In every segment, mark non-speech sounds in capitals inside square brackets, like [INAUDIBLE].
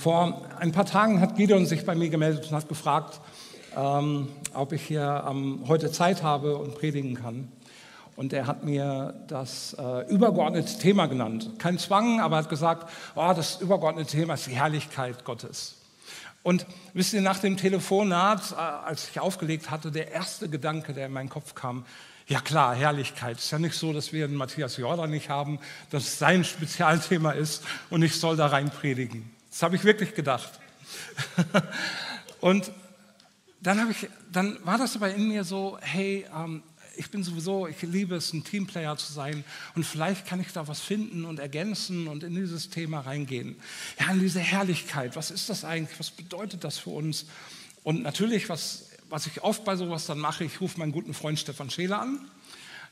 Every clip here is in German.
Vor ein paar Tagen hat Gideon sich bei mir gemeldet und hat gefragt, ähm, ob ich hier ähm, heute Zeit habe und predigen kann. Und er hat mir das äh, übergeordnete Thema genannt. Kein Zwang, aber er hat gesagt, oh, das übergeordnete Thema ist die Herrlichkeit Gottes. Und wisst ihr, nach dem Telefonat, äh, als ich aufgelegt hatte, der erste Gedanke, der in meinen Kopf kam, ja klar, Herrlichkeit. Es ist ja nicht so, dass wir einen Matthias Jordan nicht haben, dass es sein Spezialthema ist und ich soll da rein predigen. Das habe ich wirklich gedacht. [LAUGHS] und dann, ich, dann war das aber in mir so, hey, ähm, ich bin sowieso, ich liebe es, ein Teamplayer zu sein und vielleicht kann ich da was finden und ergänzen und in dieses Thema reingehen. Ja, in diese Herrlichkeit, was ist das eigentlich, was bedeutet das für uns? Und natürlich, was, was ich oft bei sowas dann mache, ich rufe meinen guten Freund Stefan Scheele an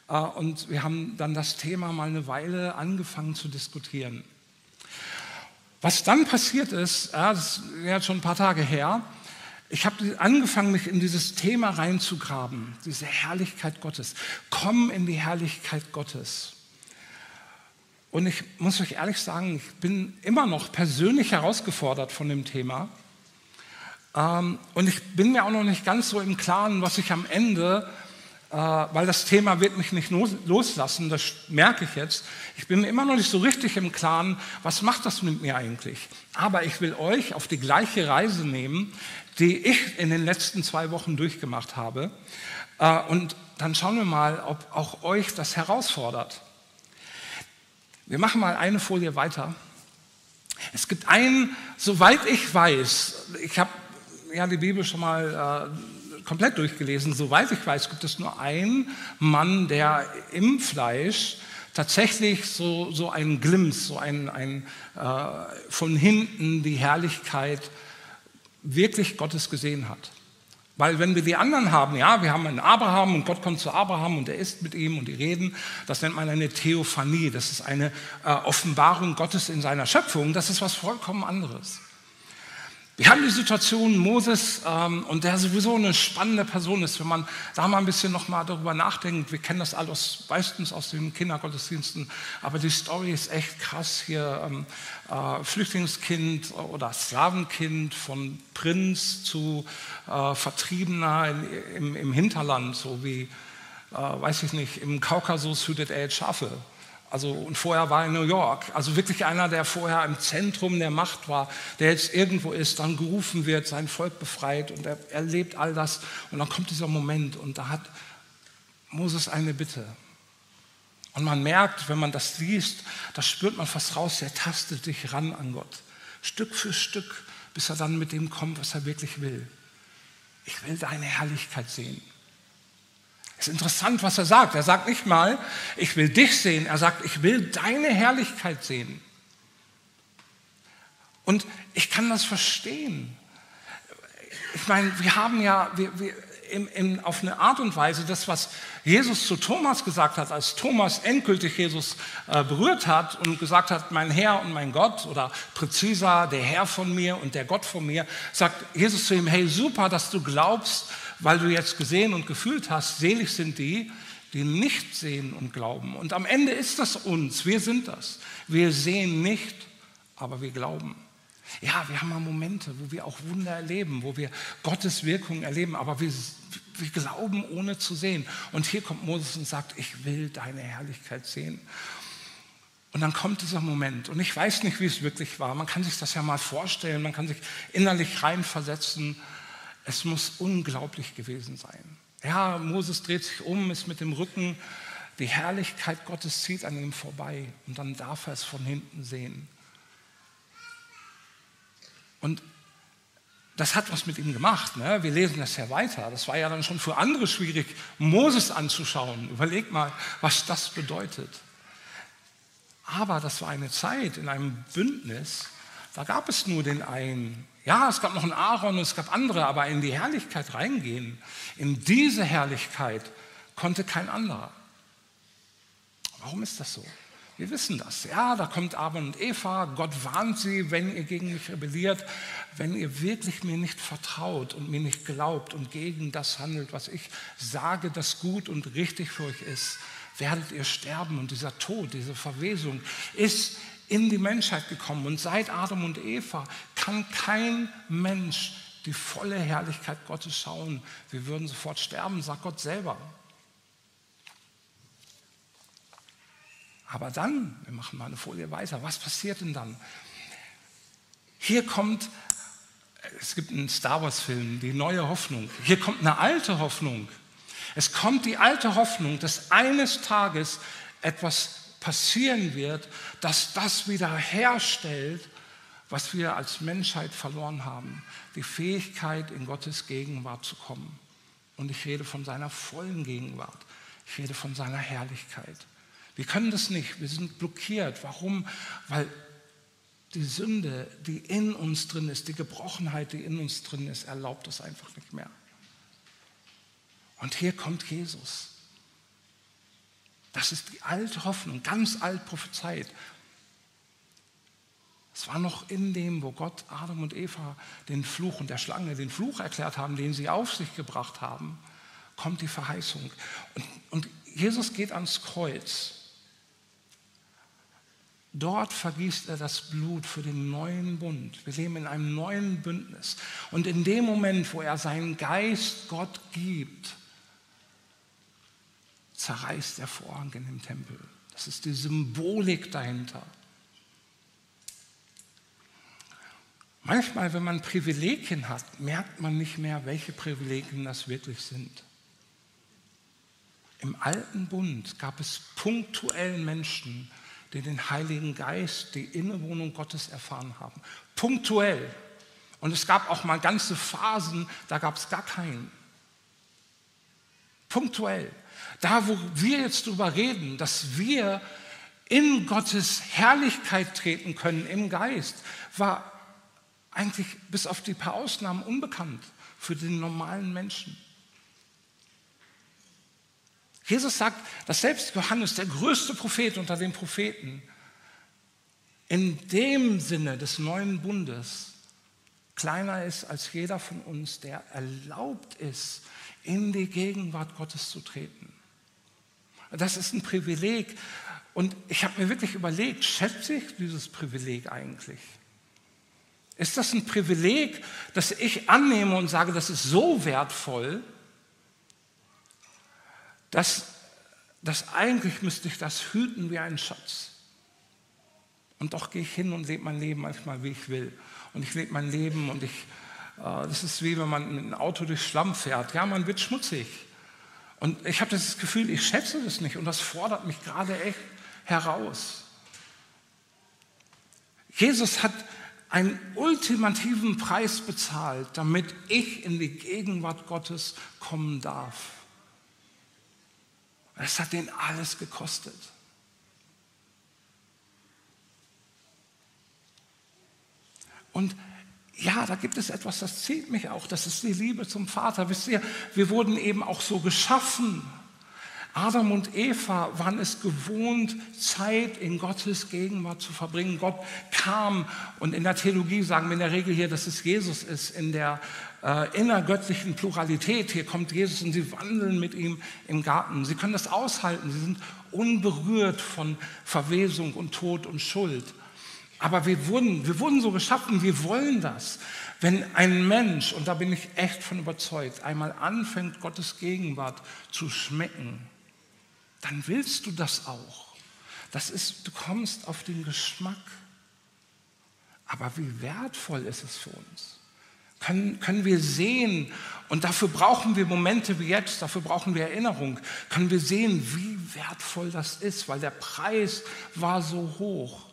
äh, und wir haben dann das Thema mal eine Weile angefangen zu diskutieren. Was dann passiert ist, ja, das ist jetzt schon ein paar Tage her, ich habe angefangen, mich in dieses Thema reinzugraben, diese Herrlichkeit Gottes. Komm in die Herrlichkeit Gottes. Und ich muss euch ehrlich sagen, ich bin immer noch persönlich herausgefordert von dem Thema. Ähm, und ich bin mir auch noch nicht ganz so im Klaren, was ich am Ende weil das Thema wird mich nicht loslassen, das merke ich jetzt. Ich bin immer noch nicht so richtig im Klaren, was macht das mit mir eigentlich. Aber ich will euch auf die gleiche Reise nehmen, die ich in den letzten zwei Wochen durchgemacht habe. Äh, und dann schauen wir mal, ob auch euch das herausfordert. Wir machen mal eine Folie weiter. Es gibt einen, soweit ich weiß, ich habe ja die Bibel schon mal äh, komplett durchgelesen. Soweit ich weiß, gibt es nur einen Mann, der im Fleisch tatsächlich so, so einen Glimps, so ein, ein äh, von hinten die Herrlichkeit wirklich Gottes gesehen hat. Weil wenn wir die anderen haben, ja, wir haben einen Abraham und Gott kommt zu Abraham und er ist mit ihm und die reden, das nennt man eine Theophanie, das ist eine äh, Offenbarung Gottes in seiner Schöpfung, das ist was vollkommen anderes. Wir haben die Situation Moses ähm, und der sowieso eine spannende Person ist, wenn man da mal ein bisschen noch mal darüber nachdenkt. Wir kennen das alles meistens aus den Kindergottesdiensten, aber die Story ist echt krass hier. Ähm, äh, Flüchtlingskind oder Slavenkind von Prinz zu äh, Vertriebener in, im, im, Hinterland, so wie, äh, weiß ich nicht, im Kaukasus hütet er jetzt Schafe. Also, und vorher war er in New York. Also wirklich einer, der vorher im Zentrum der Macht war, der jetzt irgendwo ist, dann gerufen wird, sein Volk befreit und er erlebt all das. Und dann kommt dieser Moment und da hat Moses eine Bitte. Und man merkt, wenn man das liest, da spürt man fast raus, er tastet sich ran an Gott. Stück für Stück, bis er dann mit dem kommt, was er wirklich will. Ich will deine Herrlichkeit sehen. Es ist interessant, was er sagt. Er sagt nicht mal, ich will dich sehen. Er sagt, ich will deine Herrlichkeit sehen. Und ich kann das verstehen. Ich meine, wir haben ja wir, wir, in, in, auf eine Art und Weise das, was Jesus zu Thomas gesagt hat, als Thomas endgültig Jesus äh, berührt hat und gesagt hat, mein Herr und mein Gott oder präziser, der Herr von mir und der Gott von mir, sagt Jesus zu ihm, hey, super, dass du glaubst, weil du jetzt gesehen und gefühlt hast, selig sind die, die nicht sehen und glauben. Und am Ende ist das uns, wir sind das. Wir sehen nicht, aber wir glauben. Ja, wir haben mal Momente, wo wir auch Wunder erleben, wo wir Gottes Wirkung erleben, aber wir, wir glauben ohne zu sehen. Und hier kommt Moses und sagt, ich will deine Herrlichkeit sehen. Und dann kommt dieser Moment. Und ich weiß nicht, wie es wirklich war. Man kann sich das ja mal vorstellen, man kann sich innerlich reinversetzen. Es muss unglaublich gewesen sein. Ja, Moses dreht sich um, ist mit dem Rücken. Die Herrlichkeit Gottes zieht an ihm vorbei und dann darf er es von hinten sehen. Und das hat was mit ihm gemacht. Ne? Wir lesen das ja weiter. Das war ja dann schon für andere schwierig, Moses anzuschauen. Überleg mal, was das bedeutet. Aber das war eine Zeit in einem Bündnis, da gab es nur den einen. Ja, es gab noch einen Aaron und es gab andere, aber in die Herrlichkeit reingehen, in diese Herrlichkeit konnte kein anderer. Warum ist das so? Wir wissen das. Ja, da kommt Adam und Eva. Gott warnt sie, wenn ihr gegen mich rebelliert, wenn ihr wirklich mir nicht vertraut und mir nicht glaubt und gegen das handelt, was ich sage, das gut und richtig für euch ist, werdet ihr sterben. Und dieser Tod, diese Verwesung ist in die Menschheit gekommen. Und seit Adam und Eva kann kein Mensch die volle Herrlichkeit Gottes schauen. Wir würden sofort sterben, sagt Gott selber. Aber dann, wir machen mal eine Folie weiter, was passiert denn dann? Hier kommt, es gibt einen Star Wars-Film, die neue Hoffnung. Hier kommt eine alte Hoffnung. Es kommt die alte Hoffnung, dass eines Tages etwas passieren wird, dass das wieder herstellt, was wir als Menschheit verloren haben. Die Fähigkeit, in Gottes Gegenwart zu kommen. Und ich rede von seiner vollen Gegenwart. Ich rede von seiner Herrlichkeit. Wir können das nicht, wir sind blockiert. Warum? Weil die Sünde, die in uns drin ist, die Gebrochenheit, die in uns drin ist, erlaubt das einfach nicht mehr. Und hier kommt Jesus. Das ist die alte Hoffnung, ganz alt prophezeit. Es war noch in dem, wo Gott Adam und Eva den Fluch und der Schlange den Fluch erklärt haben, den sie auf sich gebracht haben, kommt die Verheißung. Und, und Jesus geht ans Kreuz Dort vergießt er das Blut für den neuen Bund. Wir leben in einem neuen Bündnis. Und in dem Moment, wo er seinen Geist Gott gibt, zerreißt der Vorhang in dem Tempel. Das ist die Symbolik dahinter. Manchmal, wenn man Privilegien hat, merkt man nicht mehr, welche Privilegien das wirklich sind. Im alten Bund gab es punktuell Menschen, die den Heiligen Geist, die Innewohnung Gottes erfahren haben. Punktuell. Und es gab auch mal ganze Phasen, da gab es gar keinen. Punktuell. Da, wo wir jetzt drüber reden, dass wir in Gottes Herrlichkeit treten können im Geist, war eigentlich bis auf die paar Ausnahmen unbekannt für den normalen Menschen. Jesus sagt, dass selbst Johannes, der größte Prophet unter den Propheten, in dem Sinne des neuen Bundes kleiner ist als jeder von uns, der erlaubt ist, in die Gegenwart Gottes zu treten. Das ist ein Privileg. Und ich habe mir wirklich überlegt, schätze ich dieses Privileg eigentlich? Ist das ein Privileg, das ich annehme und sage, das ist so wertvoll, dass, dass eigentlich müsste ich das hüten wie einen Schatz. Und doch gehe ich hin und lebe mein Leben manchmal, wie ich will. Und ich lebe mein Leben und ich, das ist wie wenn man mit einem Auto durch Schlamm fährt. Ja, man wird schmutzig. Und ich habe das Gefühl, ich schätze das nicht und das fordert mich gerade echt heraus. Jesus hat einen ultimativen Preis bezahlt, damit ich in die Gegenwart Gottes kommen darf. Es hat den alles gekostet. Und ja, da gibt es etwas, das zieht mich auch. Das ist die Liebe zum Vater. Wisst ihr, wir wurden eben auch so geschaffen. Adam und Eva waren es gewohnt, Zeit in Gottes Gegenwart zu verbringen. Gott kam und in der Theologie sagen wir in der Regel hier, dass es Jesus ist. In der äh, innergöttlichen Pluralität, hier kommt Jesus und sie wandeln mit ihm im Garten. Sie können das aushalten. Sie sind unberührt von Verwesung und Tod und Schuld. Aber wir wurden, wir wurden so geschaffen, wir wollen das. Wenn ein Mensch, und da bin ich echt von überzeugt, einmal anfängt, Gottes Gegenwart zu schmecken, dann willst du das auch. Das ist, du kommst auf den Geschmack. Aber wie wertvoll ist es für uns? Können, können wir sehen, und dafür brauchen wir Momente wie jetzt, dafür brauchen wir Erinnerung, können wir sehen, wie wertvoll das ist, weil der Preis war so hoch.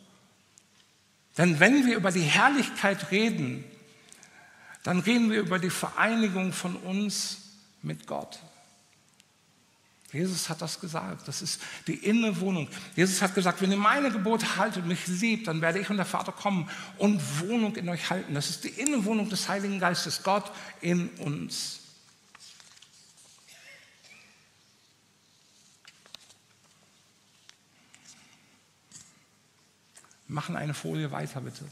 Denn wenn wir über die Herrlichkeit reden, dann reden wir über die Vereinigung von uns mit Gott. Jesus hat das gesagt. Das ist die Innewohnung. Jesus hat gesagt, wenn ihr meine Gebote haltet und mich liebt, dann werde ich und der Vater kommen und Wohnung in euch halten. Das ist die Innewohnung des Heiligen Geistes, Gott in uns. Machen eine Folie weiter, bitte.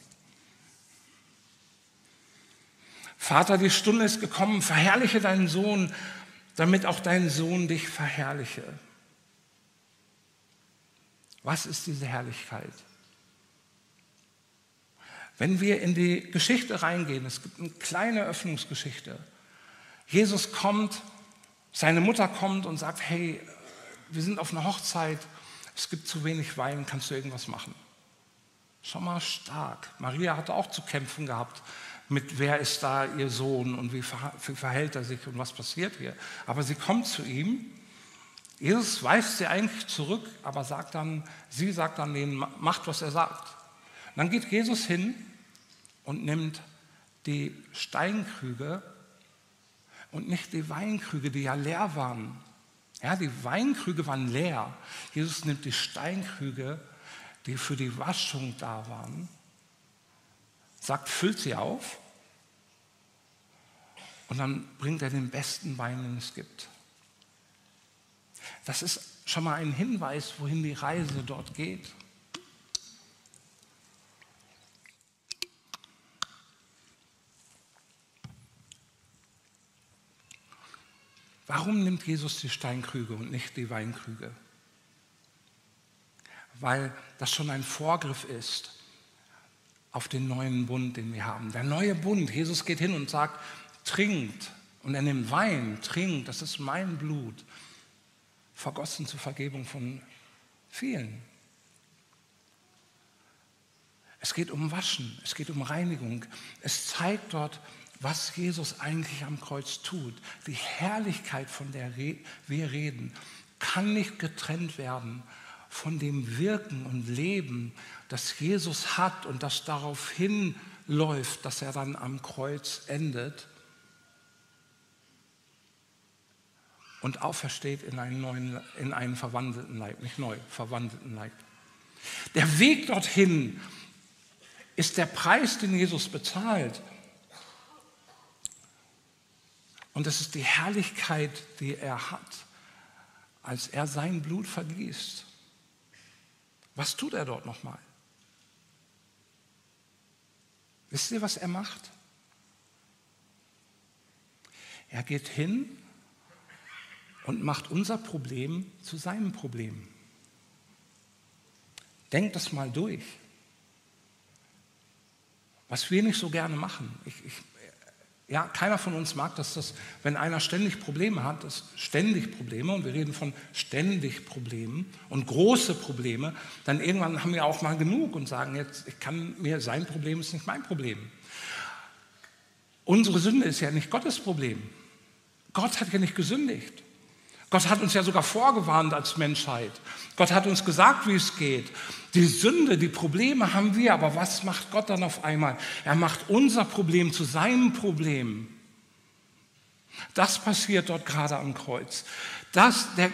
Vater, die Stunde ist gekommen, verherrliche deinen Sohn damit auch dein Sohn dich verherrliche. Was ist diese Herrlichkeit? Wenn wir in die Geschichte reingehen, es gibt eine kleine Öffnungsgeschichte. Jesus kommt, seine Mutter kommt und sagt, hey, wir sind auf einer Hochzeit, es gibt zu wenig Wein, kannst du irgendwas machen? Schon mal stark. Maria hatte auch zu kämpfen gehabt mit, wer ist da ihr Sohn und wie verhält er sich und was passiert hier. Aber sie kommt zu ihm. Jesus weist sie eigentlich zurück, aber sagt dann, sie sagt dann denen, macht, was er sagt. Dann geht Jesus hin und nimmt die Steinkrüge und nicht die Weinkrüge, die ja leer waren. Ja, die Weinkrüge waren leer. Jesus nimmt die Steinkrüge, die für die Waschung da waren, sagt, füllt sie auf und dann bringt er den besten Wein, den es gibt. Das ist schon mal ein Hinweis, wohin die Reise dort geht. Warum nimmt Jesus die Steinkrüge und nicht die Weinkrüge? Weil das schon ein Vorgriff ist auf den neuen Bund, den wir haben. Der neue Bund, Jesus geht hin und sagt, trinkt, und er nimmt Wein, trinkt, das ist mein Blut, vergossen zur Vergebung von vielen. Es geht um Waschen, es geht um Reinigung. Es zeigt dort, was Jesus eigentlich am Kreuz tut. Die Herrlichkeit, von der wir reden, kann nicht getrennt werden von dem Wirken und Leben, das Jesus hat und das darauf hinläuft, dass er dann am Kreuz endet und aufersteht in einen neuen, in einen verwandelten Leib, nicht neu, verwandelten Leib. Der Weg dorthin ist der Preis, den Jesus bezahlt. Und es ist die Herrlichkeit, die er hat, als er sein Blut vergießt. Was tut er dort nochmal? Wisst ihr, was er macht? Er geht hin und macht unser Problem zu seinem Problem. Denkt das mal durch. Was wir nicht so gerne machen. Ich, ich, ja, keiner von uns mag das, dass, wenn einer ständig Probleme hat, das ständig Probleme, und wir reden von ständig Problemen und große Probleme, dann irgendwann haben wir auch mal genug und sagen, jetzt, ich kann mir, sein Problem ist nicht mein Problem. Unsere Sünde ist ja nicht Gottes Problem. Gott hat ja nicht gesündigt. Gott hat uns ja sogar vorgewarnt als Menschheit. Gott hat uns gesagt, wie es geht. Die Sünde, die Probleme haben wir, aber was macht Gott dann auf einmal? Er macht unser Problem zu seinem Problem. Das passiert dort gerade am Kreuz. Das, der,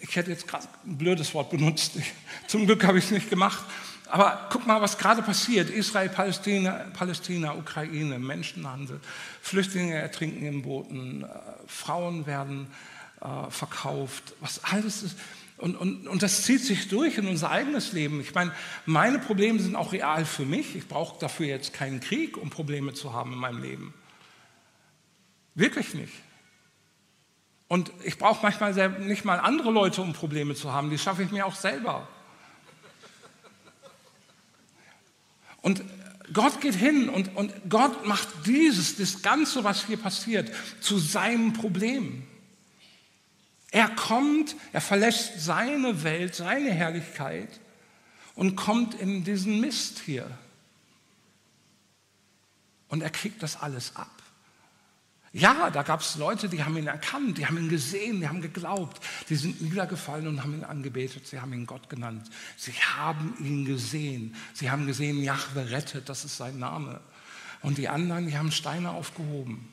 ich hätte jetzt gerade ein blödes Wort benutzt. [LAUGHS] Zum Glück habe ich es nicht gemacht. Aber guck mal, was gerade passiert. Israel, Palästina, Palästina, Ukraine, Menschenhandel, Flüchtlinge ertrinken in Booten, äh, Frauen werden äh, verkauft, was alles ist. Und, und, und das zieht sich durch in unser eigenes Leben. Ich meine, meine Probleme sind auch real für mich. Ich brauche dafür jetzt keinen Krieg, um Probleme zu haben in meinem Leben. Wirklich nicht. Und ich brauche manchmal nicht mal andere Leute, um Probleme zu haben. Die schaffe ich mir auch selber. Und Gott geht hin und, und Gott macht dieses, das Ganze, was hier passiert, zu seinem Problem. Er kommt, er verlässt seine Welt, seine Herrlichkeit und kommt in diesen Mist hier. Und er kriegt das alles ab. Ja, da gab es Leute, die haben ihn erkannt, die haben ihn gesehen, die haben geglaubt, die sind niedergefallen und haben ihn angebetet, sie haben ihn Gott genannt. Sie haben ihn gesehen, sie haben gesehen, Jahwe rettet, das ist sein Name. Und die anderen, die haben Steine aufgehoben.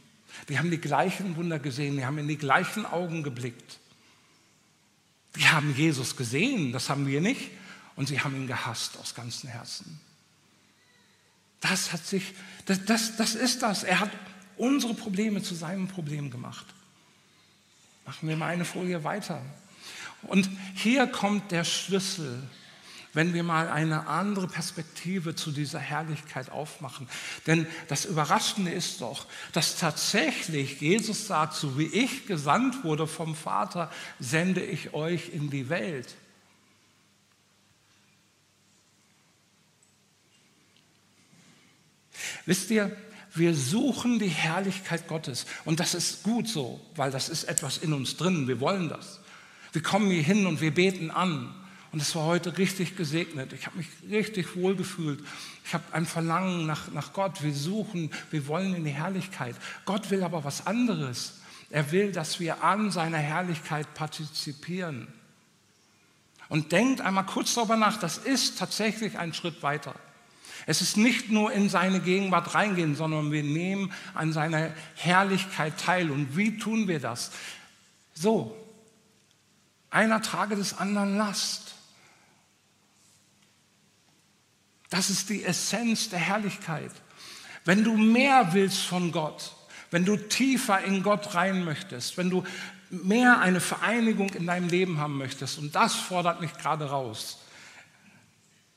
Die haben die gleichen Wunder gesehen, die haben in die gleichen Augen geblickt. Die haben Jesus gesehen, das haben wir nicht, und sie haben ihn gehasst aus ganzem Herzen. Das hat sich, das, das, das ist das. Er hat unsere Probleme zu seinem Problem gemacht. Machen wir mal eine Folie weiter. Und hier kommt der Schlüssel wenn wir mal eine andere Perspektive zu dieser Herrlichkeit aufmachen. Denn das Überraschende ist doch, dass tatsächlich Jesus sagt, so wie ich gesandt wurde vom Vater, sende ich euch in die Welt. Wisst ihr, wir suchen die Herrlichkeit Gottes und das ist gut so, weil das ist etwas in uns drin, wir wollen das. Wir kommen hier hin und wir beten an und es war heute richtig gesegnet. Ich habe mich richtig wohl gefühlt. Ich habe ein Verlangen nach, nach Gott. Wir suchen, wir wollen in die Herrlichkeit. Gott will aber was anderes. Er will, dass wir an seiner Herrlichkeit partizipieren. Und denkt einmal kurz darüber nach, das ist tatsächlich ein Schritt weiter. Es ist nicht nur in seine Gegenwart reingehen, sondern wir nehmen an seiner Herrlichkeit teil. Und wie tun wir das? So, einer trage des anderen Last. Das ist die Essenz der Herrlichkeit. Wenn du mehr willst von Gott, wenn du tiefer in Gott rein möchtest, wenn du mehr eine Vereinigung in deinem Leben haben möchtest, und das fordert mich gerade raus,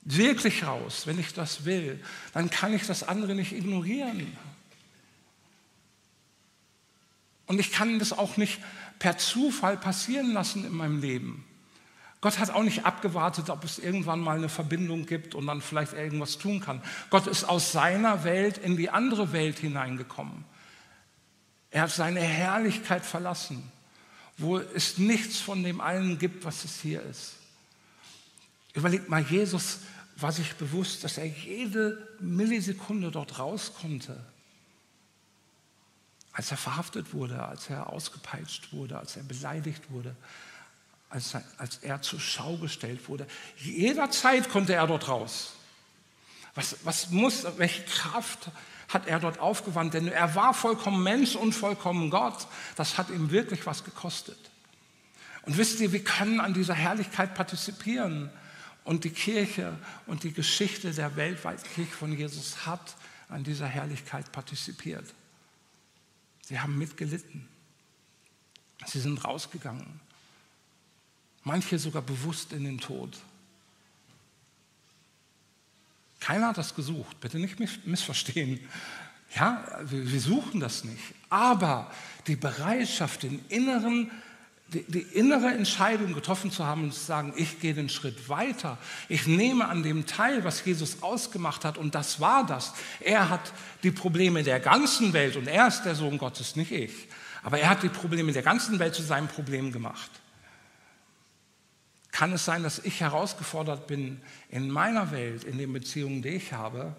wirklich raus, wenn ich das will, dann kann ich das andere nicht ignorieren. Und ich kann das auch nicht per Zufall passieren lassen in meinem Leben. Gott hat auch nicht abgewartet, ob es irgendwann mal eine Verbindung gibt und dann vielleicht irgendwas tun kann. Gott ist aus seiner Welt in die andere Welt hineingekommen. Er hat seine Herrlichkeit verlassen, wo es nichts von dem allen gibt, was es hier ist. Überlegt mal, Jesus war sich bewusst, dass er jede Millisekunde dort raus konnte. Als er verhaftet wurde, als er ausgepeitscht wurde, als er beleidigt wurde, als er, als er zur Schau gestellt wurde. Jederzeit konnte er dort raus. Was, was muss, welche Kraft hat er dort aufgewandt? Denn er war vollkommen Mensch und vollkommen Gott. Das hat ihm wirklich was gekostet. Und wisst ihr, wir können an dieser Herrlichkeit partizipieren. Und die Kirche und die Geschichte der weltweiten Kirche von Jesus hat an dieser Herrlichkeit partizipiert. Sie haben mitgelitten. Sie sind rausgegangen manche sogar bewusst in den Tod. Keiner hat das gesucht, bitte nicht missverstehen. Ja, wir suchen das nicht. Aber die Bereitschaft, den inneren, die, die innere Entscheidung getroffen zu haben und zu sagen, ich gehe den Schritt weiter. Ich nehme an dem teil, was Jesus ausgemacht hat und das war das. Er hat die Probleme der ganzen Welt und er ist der Sohn Gottes, nicht ich. Aber er hat die Probleme der ganzen Welt zu seinem Problem gemacht kann es sein, dass ich herausgefordert bin, in meiner Welt, in den Beziehungen, die ich habe,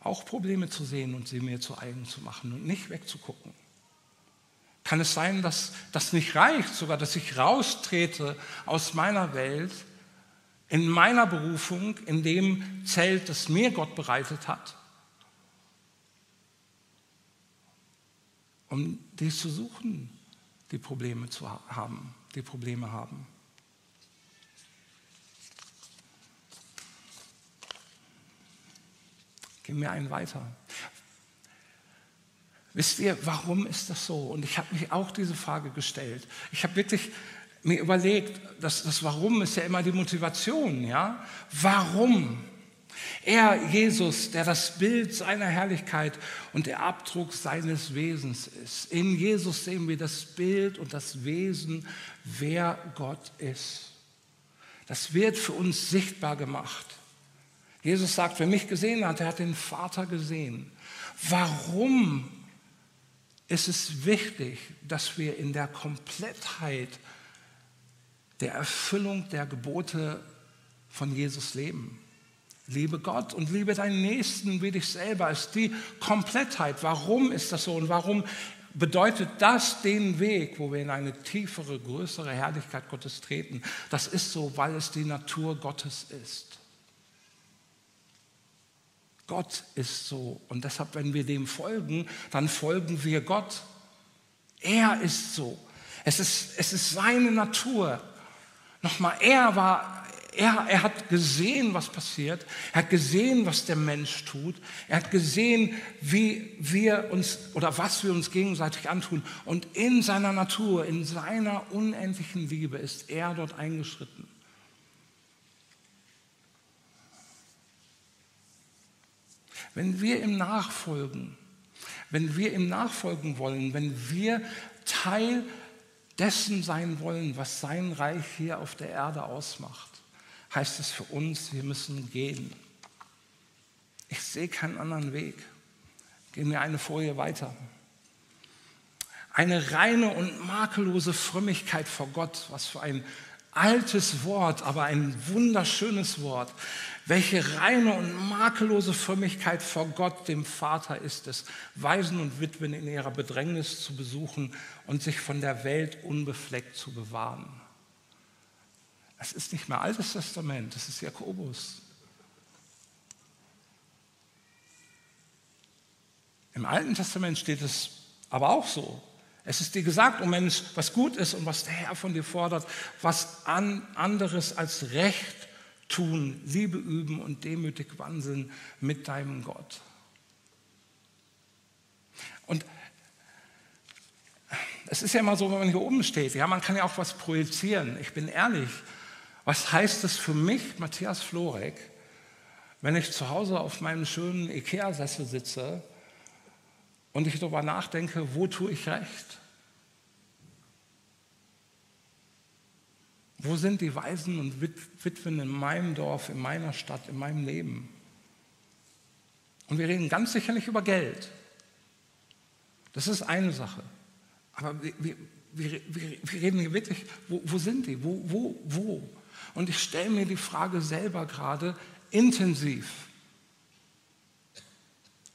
auch Probleme zu sehen und sie mir zu eigen zu machen und nicht wegzugucken. Kann es sein, dass das nicht reicht, sogar dass ich raustrete aus meiner Welt, in meiner Berufung, in dem Zelt, das mir Gott bereitet hat, um dies zu suchen, die Probleme zu haben, die Probleme haben. Gehen wir einen weiter. Wisst ihr, warum ist das so? Und ich habe mich auch diese Frage gestellt. Ich habe wirklich mir überlegt, dass das Warum ist ja immer die Motivation, ja? Warum? Er, Jesus, der das Bild seiner Herrlichkeit und der Abdruck seines Wesens ist. In Jesus sehen wir das Bild und das Wesen, wer Gott ist. Das wird für uns sichtbar gemacht. Jesus sagt, wer mich gesehen hat, der hat den Vater gesehen. Warum ist es wichtig, dass wir in der Komplettheit der Erfüllung der Gebote von Jesus leben? Liebe Gott und liebe deinen Nächsten wie dich selber ist die Komplettheit. Warum ist das so und warum bedeutet das den Weg, wo wir in eine tiefere, größere Herrlichkeit Gottes treten? Das ist so, weil es die Natur Gottes ist. Gott ist so. Und deshalb, wenn wir dem folgen, dann folgen wir Gott. Er ist so. Es ist, es ist seine Natur. Nochmal, er war, er, er hat gesehen, was passiert. Er hat gesehen, was der Mensch tut. Er hat gesehen, wie wir uns oder was wir uns gegenseitig antun. Und in seiner Natur, in seiner unendlichen Liebe ist er dort eingeschritten. Wenn wir ihm nachfolgen, wenn wir ihm nachfolgen wollen, wenn wir Teil dessen sein wollen, was sein Reich hier auf der Erde ausmacht, heißt es für uns, wir müssen gehen. Ich sehe keinen anderen Weg. Gehen wir eine Folie weiter. Eine reine und makellose Frömmigkeit vor Gott, was für ein altes Wort, aber ein wunderschönes Wort. Welche reine und makellose Frömmigkeit vor Gott, dem Vater, ist es, Waisen und Witwen in ihrer Bedrängnis zu besuchen und sich von der Welt unbefleckt zu bewahren. Es ist nicht mehr Altes Testament, das ist Jakobus. Im Alten Testament steht es aber auch so. Es ist dir gesagt, oh Mensch, was gut ist und was der Herr von dir fordert, was an anderes als Recht tun, Liebe üben und demütig wandeln mit deinem Gott. Und es ist ja immer so, wenn man hier oben steht, ja, man kann ja auch was projizieren. Ich bin ehrlich, was heißt es für mich, Matthias Florek, wenn ich zu Hause auf meinem schönen Ikea-Sessel sitze und ich darüber nachdenke, wo tue ich recht? Wo sind die Waisen und Witwen in meinem Dorf, in meiner Stadt, in meinem Leben? Und wir reden ganz sicher nicht über Geld. Das ist eine Sache. Aber wir, wir, wir, wir reden hier wirklich, wo, wo sind die? Wo, wo, wo? Und ich stelle mir die Frage selber gerade intensiv.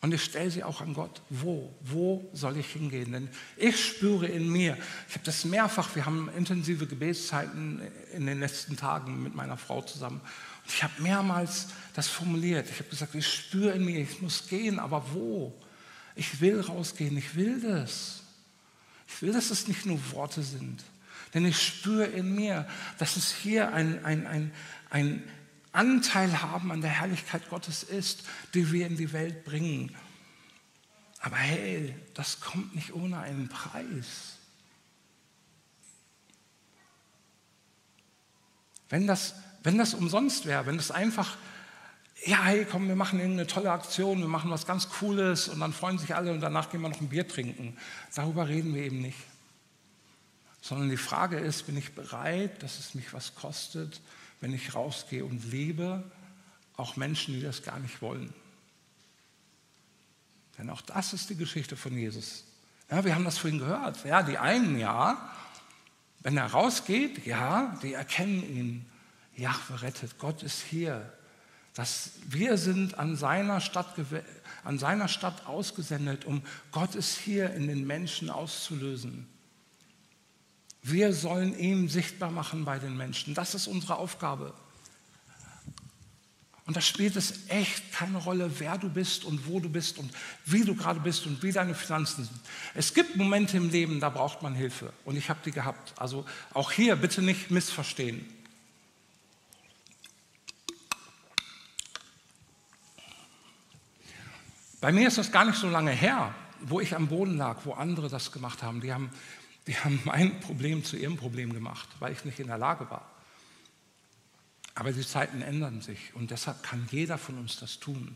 Und ich stelle sie auch an Gott. Wo? Wo soll ich hingehen? Denn ich spüre in mir, ich habe das mehrfach, wir haben intensive Gebetszeiten in den letzten Tagen mit meiner Frau zusammen. Und ich habe mehrmals das formuliert. Ich habe gesagt, ich spüre in mir, ich muss gehen, aber wo? Ich will rausgehen, ich will das. Ich will, dass es nicht nur Worte sind. Denn ich spüre in mir, dass es hier ein, ein, ein, ein Anteil haben an der Herrlichkeit Gottes ist, die wir in die Welt bringen. Aber hey, das kommt nicht ohne einen Preis. Wenn das, wenn das umsonst wäre, wenn das einfach, ja, hey, komm, wir machen eine tolle Aktion, wir machen was ganz Cooles und dann freuen sich alle und danach gehen wir noch ein Bier trinken. Darüber reden wir eben nicht. Sondern die Frage ist, bin ich bereit, dass es mich was kostet, wenn ich rausgehe und lebe, auch Menschen, die das gar nicht wollen. Denn auch das ist die Geschichte von Jesus. Ja, wir haben das vorhin gehört. Ja, die einen ja, wenn er rausgeht, ja, die erkennen ihn. Jahwe rettet, Gott ist hier. Das, wir sind an seiner, Stadt, an seiner Stadt ausgesendet, um Gott ist hier in den Menschen auszulösen. Wir sollen ihn sichtbar machen bei den Menschen. Das ist unsere Aufgabe. Und da spielt es echt keine Rolle, wer du bist und wo du bist und wie du gerade bist und wie deine Finanzen sind. Es gibt Momente im Leben, da braucht man Hilfe. Und ich habe die gehabt. Also auch hier bitte nicht missverstehen. Bei mir ist das gar nicht so lange her, wo ich am Boden lag, wo andere das gemacht haben. Die haben die haben mein Problem zu ihrem Problem gemacht, weil ich nicht in der Lage war. Aber die Zeiten ändern sich und deshalb kann jeder von uns das tun.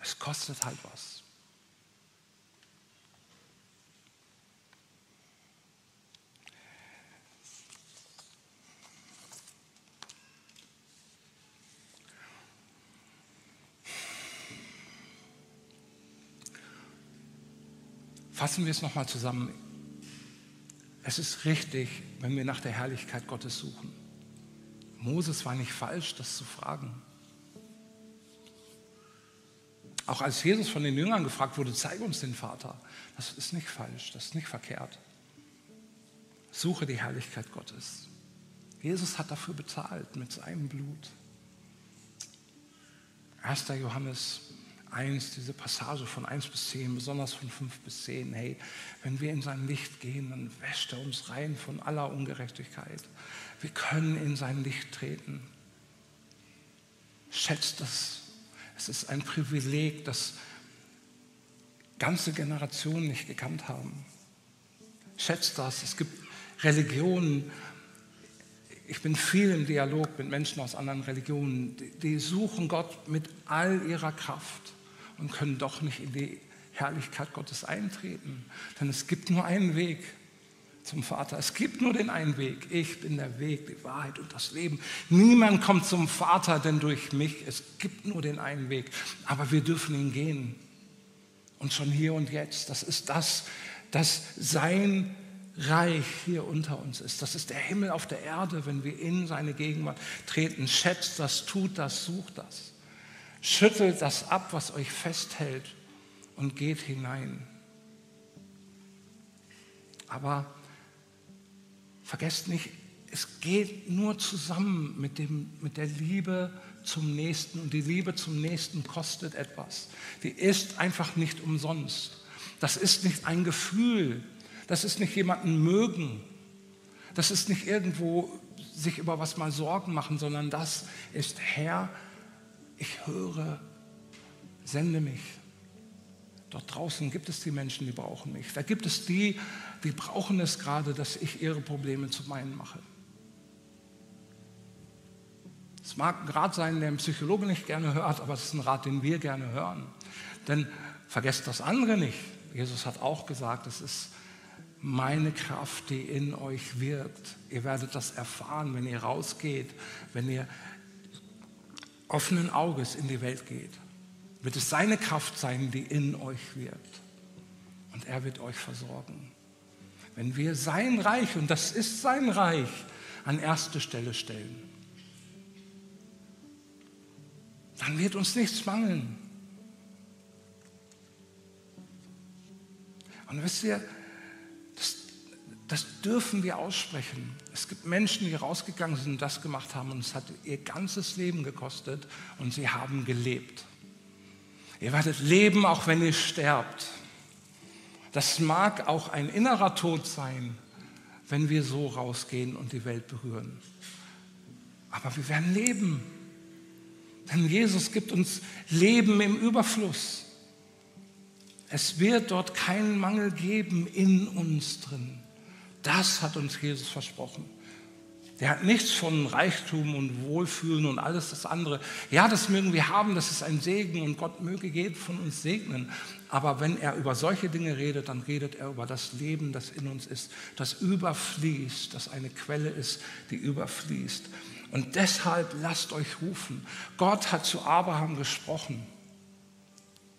Es kostet halt was. Fassen wir es nochmal zusammen. Es ist richtig, wenn wir nach der Herrlichkeit Gottes suchen. Moses war nicht falsch, das zu fragen. Auch als Jesus von den Jüngern gefragt wurde, zeige uns den Vater. Das ist nicht falsch, das ist nicht verkehrt. Suche die Herrlichkeit Gottes. Jesus hat dafür bezahlt mit seinem Blut. 1. Johannes 1, diese Passage von 1 bis 10, besonders von 5 bis 10, hey, wenn wir in sein Licht gehen, dann wäscht er uns rein von aller Ungerechtigkeit. Wir können in sein Licht treten. Schätzt das. Es ist ein Privileg, das ganze Generationen nicht gekannt haben. Schätzt das. Es gibt Religionen, ich bin viel im Dialog mit Menschen aus anderen Religionen, die suchen Gott mit all ihrer Kraft und können doch nicht in die Herrlichkeit Gottes eintreten. Denn es gibt nur einen Weg. zum Vater. Es gibt nur den einen Weg. Ich bin der Weg, die Wahrheit und das Leben. Niemand kommt zum Vater denn durch mich. Es gibt nur den einen Weg. Aber wir dürfen ihn gehen. Und schon hier und jetzt. Das ist das, dass sein Reich hier unter uns ist. Das ist der Himmel auf der Erde, wenn wir in seine Gegenwart treten. Schätzt das, tut das, sucht das. Schüttelt das ab, was euch festhält und geht hinein. Aber vergesst nicht, es geht nur zusammen mit, dem, mit der Liebe zum Nächsten und die Liebe zum Nächsten kostet etwas. Die ist einfach nicht umsonst. Das ist nicht ein Gefühl, das ist nicht jemanden mögen, das ist nicht irgendwo sich über was mal Sorgen machen, sondern das ist Herr, ich höre, sende mich. Dort draußen gibt es die Menschen, die brauchen mich. Da gibt es die, die brauchen es gerade, dass ich ihre Probleme zu meinen mache. Es mag ein Rat sein, der ein Psychologe nicht gerne hört, aber es ist ein Rat, den wir gerne hören. Denn vergesst das andere nicht. Jesus hat auch gesagt, es ist meine Kraft, die in euch wirkt. Ihr werdet das erfahren, wenn ihr rausgeht, wenn ihr offenen Auges in die Welt geht. Wird es seine Kraft sein, die in euch wirkt. Und er wird euch versorgen. Wenn wir sein Reich, und das ist sein Reich, an erste Stelle stellen, dann wird uns nichts mangeln. Und wisst ihr, das dürfen wir aussprechen. Es gibt Menschen, die rausgegangen sind und das gemacht haben und es hat ihr ganzes Leben gekostet und sie haben gelebt. Ihr werdet leben, auch wenn ihr sterbt. Das mag auch ein innerer Tod sein, wenn wir so rausgehen und die Welt berühren. Aber wir werden leben. Denn Jesus gibt uns Leben im Überfluss. Es wird dort keinen Mangel geben in uns drin. Das hat uns Jesus versprochen. Der hat nichts von Reichtum und Wohlfühlen und alles das andere. Ja, das mögen wir haben, das ist ein Segen und Gott möge jeden von uns segnen. Aber wenn er über solche Dinge redet, dann redet er über das Leben, das in uns ist, das überfließt, das eine Quelle ist, die überfließt. Und deshalb lasst euch rufen. Gott hat zu Abraham gesprochen.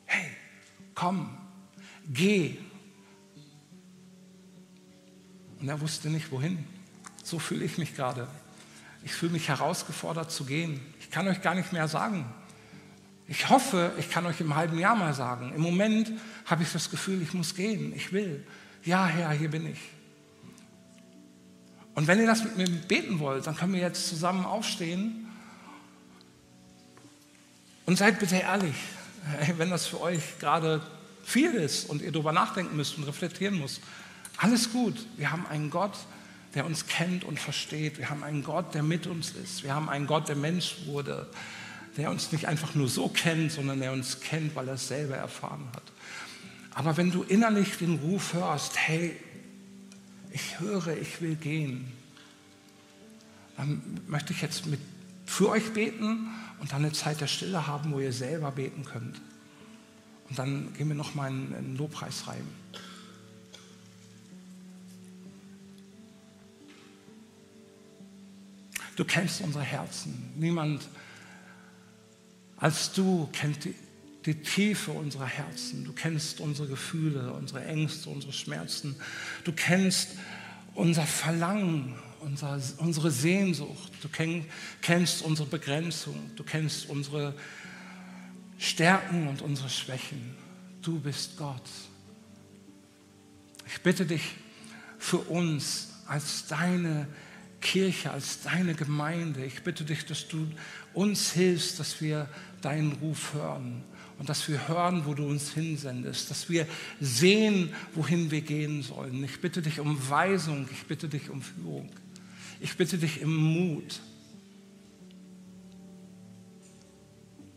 Hey, komm, geh. Und er wusste nicht wohin. So fühle ich mich gerade. Ich fühle mich herausgefordert zu gehen. Ich kann euch gar nicht mehr sagen. Ich hoffe, ich kann euch im halben Jahr mal sagen. Im Moment habe ich das Gefühl, ich muss gehen. Ich will. Ja, Herr, hier bin ich. Und wenn ihr das mit mir beten wollt, dann können wir jetzt zusammen aufstehen. Und seid bitte ehrlich, [LAUGHS] wenn das für euch gerade viel ist und ihr darüber nachdenken müsst und reflektieren müsst. Alles gut. Wir haben einen Gott, der uns kennt und versteht. Wir haben einen Gott, der mit uns ist. Wir haben einen Gott, der Mensch wurde, der uns nicht einfach nur so kennt, sondern der uns kennt, weil er es selber erfahren hat. Aber wenn du innerlich den Ruf hörst, hey, ich höre, ich will gehen, dann möchte ich jetzt mit, für euch beten und dann eine Zeit der Stille haben, wo ihr selber beten könnt. Und dann gehen wir noch mal in einen Lobpreis rein. Du kennst unsere Herzen. Niemand als du kennt die, die Tiefe unserer Herzen. Du kennst unsere Gefühle, unsere Ängste, unsere Schmerzen. Du kennst unser Verlangen, unser, unsere Sehnsucht. Du kenn, kennst unsere Begrenzung. Du kennst unsere Stärken und unsere Schwächen. Du bist Gott. Ich bitte dich für uns als deine Kirche, als deine Gemeinde. Ich bitte dich, dass du uns hilfst, dass wir deinen Ruf hören und dass wir hören, wo du uns hinsendest, dass wir sehen, wohin wir gehen sollen. Ich bitte dich um Weisung, ich bitte dich um Führung. Ich bitte dich im Mut.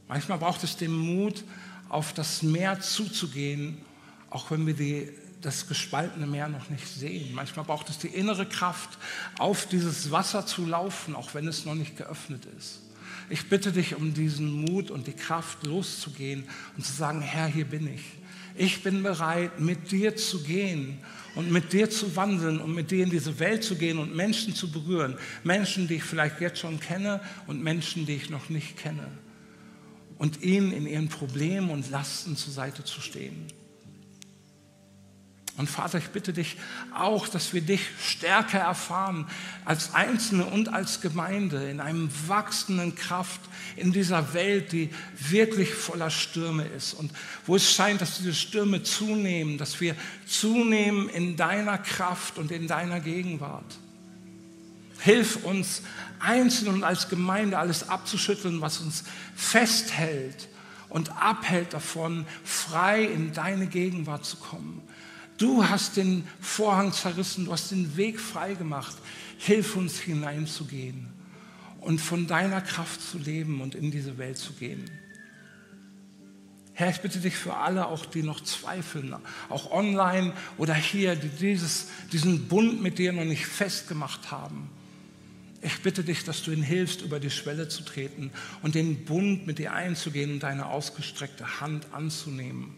Manchmal braucht es den Mut, auf das Meer zuzugehen, auch wenn wir die das gespaltene Meer noch nicht sehen. Manchmal braucht es die innere Kraft, auf dieses Wasser zu laufen, auch wenn es noch nicht geöffnet ist. Ich bitte dich um diesen Mut und die Kraft loszugehen und zu sagen, Herr, hier bin ich. Ich bin bereit, mit dir zu gehen und mit dir zu wandeln und mit dir in diese Welt zu gehen und Menschen zu berühren. Menschen, die ich vielleicht jetzt schon kenne und Menschen, die ich noch nicht kenne. Und ihnen in ihren Problemen und Lasten zur Seite zu stehen. Und Vater, ich bitte dich auch, dass wir dich stärker erfahren als Einzelne und als Gemeinde in einem wachsenden Kraft in dieser Welt, die wirklich voller Stürme ist und wo es scheint, dass diese Stürme zunehmen, dass wir zunehmen in deiner Kraft und in deiner Gegenwart. Hilf uns einzeln und als Gemeinde alles abzuschütteln, was uns festhält und abhält davon, frei in deine Gegenwart zu kommen Du hast den Vorhang zerrissen, du hast den Weg frei gemacht. Hilf uns hineinzugehen und von deiner Kraft zu leben und in diese Welt zu gehen. Herr, ich bitte dich für alle, auch die noch zweifeln, auch online oder hier, die dieses, diesen Bund mit dir noch nicht festgemacht haben. Ich bitte dich, dass du ihnen hilfst, über die Schwelle zu treten und den Bund mit dir einzugehen und deine ausgestreckte Hand anzunehmen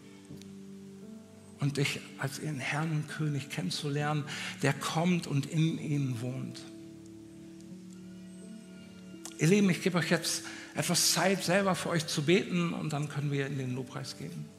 und dich als ihren Herrn und König kennenzulernen, der kommt und in ihnen wohnt. Ihr Lieben, ich gebe euch jetzt etwas Zeit, selber für euch zu beten und dann können wir in den Lobpreis gehen.